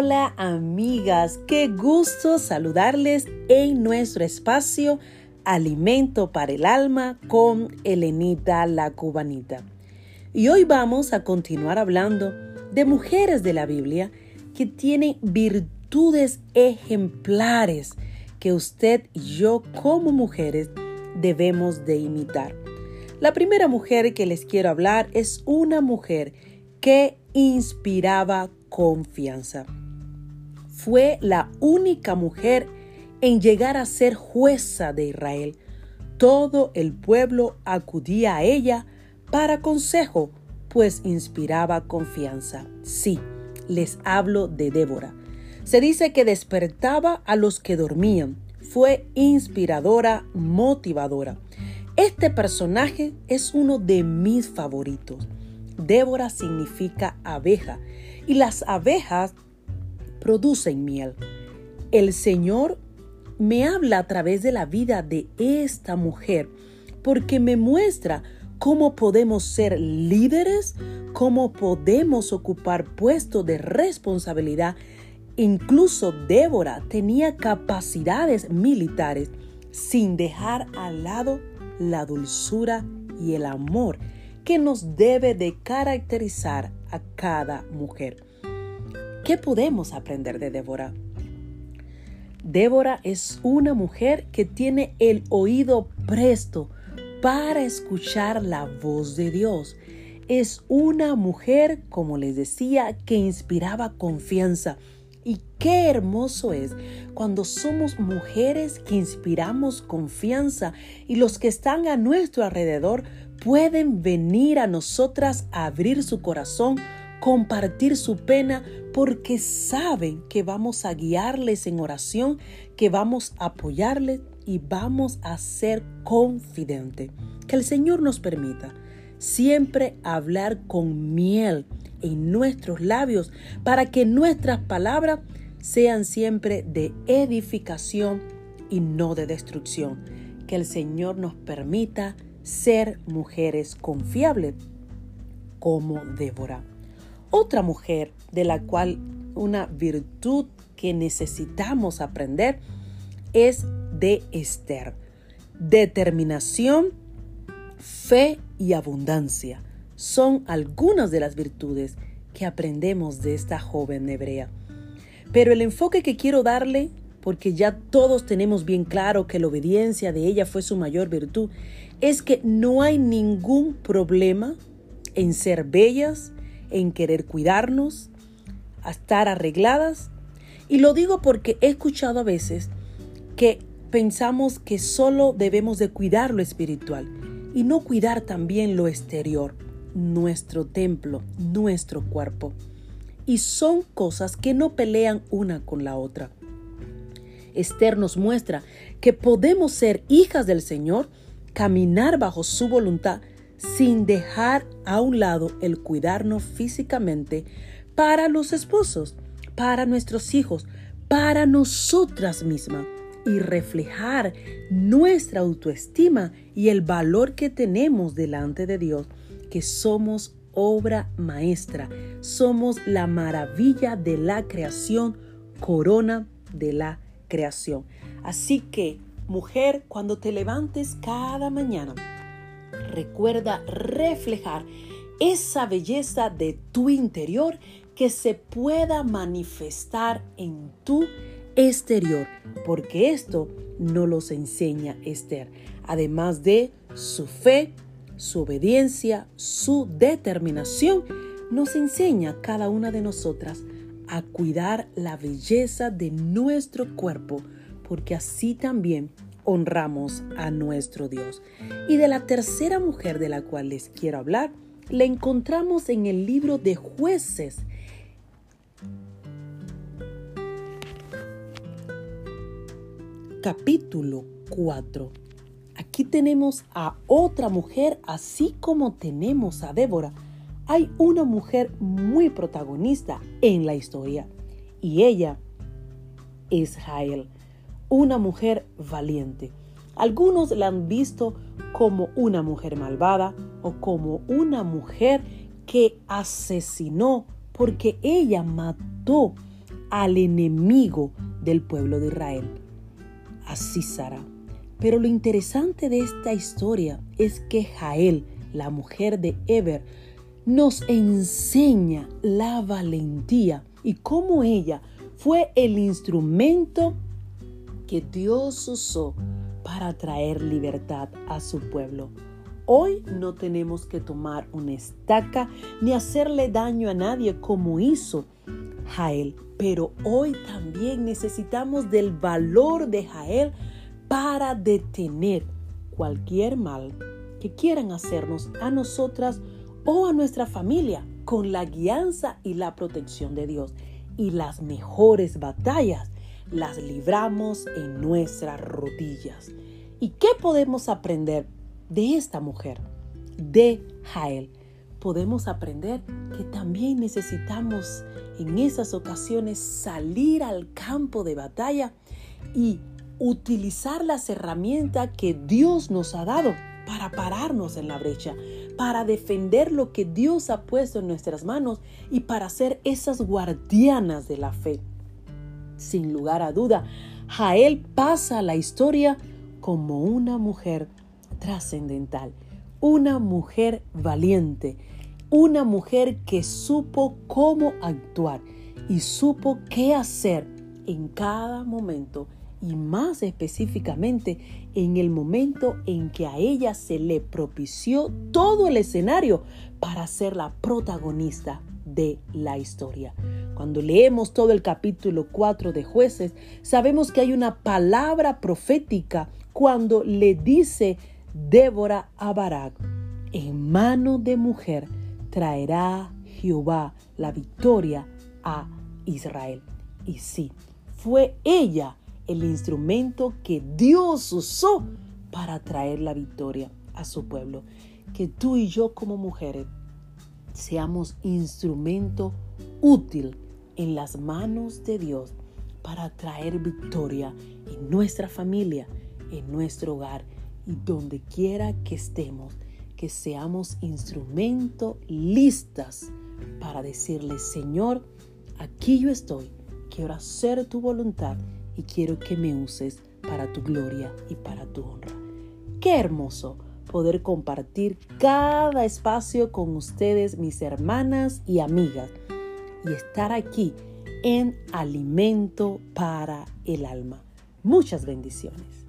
Hola amigas, qué gusto saludarles en nuestro espacio Alimento para el Alma con Elenita la Cubanita. Y hoy vamos a continuar hablando de mujeres de la Biblia que tienen virtudes ejemplares que usted y yo como mujeres debemos de imitar. La primera mujer que les quiero hablar es una mujer que inspiraba confianza. Fue la única mujer en llegar a ser jueza de Israel. Todo el pueblo acudía a ella para consejo, pues inspiraba confianza. Sí, les hablo de Débora. Se dice que despertaba a los que dormían. Fue inspiradora, motivadora. Este personaje es uno de mis favoritos. Débora significa abeja y las abejas producen miel. El Señor me habla a través de la vida de esta mujer porque me muestra cómo podemos ser líderes, cómo podemos ocupar puestos de responsabilidad. Incluso Débora tenía capacidades militares sin dejar al lado la dulzura y el amor que nos debe de caracterizar a cada mujer. ¿Qué podemos aprender de Débora? Débora es una mujer que tiene el oído presto para escuchar la voz de Dios. Es una mujer, como les decía, que inspiraba confianza. Y qué hermoso es cuando somos mujeres que inspiramos confianza y los que están a nuestro alrededor pueden venir a nosotras a abrir su corazón, compartir su pena, porque saben que vamos a guiarles en oración, que vamos a apoyarles y vamos a ser confidentes. Que el Señor nos permita siempre hablar con miel en nuestros labios para que nuestras palabras sean siempre de edificación y no de destrucción. Que el Señor nos permita ser mujeres confiables como Débora. Otra mujer de la cual una virtud que necesitamos aprender es de Esther. Determinación, fe y abundancia son algunas de las virtudes que aprendemos de esta joven hebrea. Pero el enfoque que quiero darle, porque ya todos tenemos bien claro que la obediencia de ella fue su mayor virtud, es que no hay ningún problema en ser bellas, en querer cuidarnos, a estar arregladas. Y lo digo porque he escuchado a veces que pensamos que solo debemos de cuidar lo espiritual y no cuidar también lo exterior, nuestro templo, nuestro cuerpo. Y son cosas que no pelean una con la otra. Esther nos muestra que podemos ser hijas del Señor, caminar bajo su voluntad sin dejar a un lado el cuidarnos físicamente para los esposos, para nuestros hijos, para nosotras mismas y reflejar nuestra autoestima y el valor que tenemos delante de Dios, que somos obra maestra, somos la maravilla de la creación, corona de la creación. Así que, mujer, cuando te levantes cada mañana, recuerda reflejar esa belleza de tu interior que se pueda manifestar en tu exterior, porque esto no los enseña Esther, además de su fe, su obediencia, su determinación, nos enseña cada una de nosotras a cuidar la belleza de nuestro cuerpo, porque así también honramos a nuestro Dios. Y de la tercera mujer de la cual les quiero hablar, la encontramos en el libro de jueces. Capítulo 4. Aquí tenemos a otra mujer, así como tenemos a Débora. Hay una mujer muy protagonista en la historia y ella es Jael una mujer valiente. Algunos la han visto como una mujer malvada o como una mujer que asesinó porque ella mató al enemigo del pueblo de Israel, a Sara. Pero lo interesante de esta historia es que Jael, la mujer de Eber, nos enseña la valentía y cómo ella fue el instrumento que Dios usó para traer libertad a su pueblo. Hoy no tenemos que tomar una estaca ni hacerle daño a nadie como hizo Jael, pero hoy también necesitamos del valor de Jael para detener cualquier mal que quieran hacernos a nosotras o a nuestra familia con la guianza y la protección de Dios. Y las mejores batallas las libramos en nuestras rodillas. ¿Y qué podemos aprender de esta mujer, de Jael? Podemos aprender que también necesitamos en esas ocasiones salir al campo de batalla y utilizar las herramientas que Dios nos ha dado para pararnos en la brecha, para defender lo que Dios ha puesto en nuestras manos y para ser esas guardianas de la fe. Sin lugar a duda, Jael pasa a la historia como una mujer trascendental, una mujer valiente, una mujer que supo cómo actuar y supo qué hacer en cada momento y más específicamente en el momento en que a ella se le propició todo el escenario para ser la protagonista de la historia. Cuando leemos todo el capítulo 4 de jueces, sabemos que hay una palabra profética cuando le dice Débora a Barak, en mano de mujer traerá Jehová la victoria a Israel. Y sí, fue ella el instrumento que Dios usó para traer la victoria a su pueblo. Que tú y yo como mujeres seamos instrumento útil en las manos de Dios para traer victoria en nuestra familia, en nuestro hogar y donde quiera que estemos, que seamos instrumento listas para decirle, Señor, aquí yo estoy, quiero hacer tu voluntad y quiero que me uses para tu gloria y para tu honra. Qué hermoso poder compartir cada espacio con ustedes, mis hermanas y amigas, y estar aquí en alimento para el alma. Muchas bendiciones.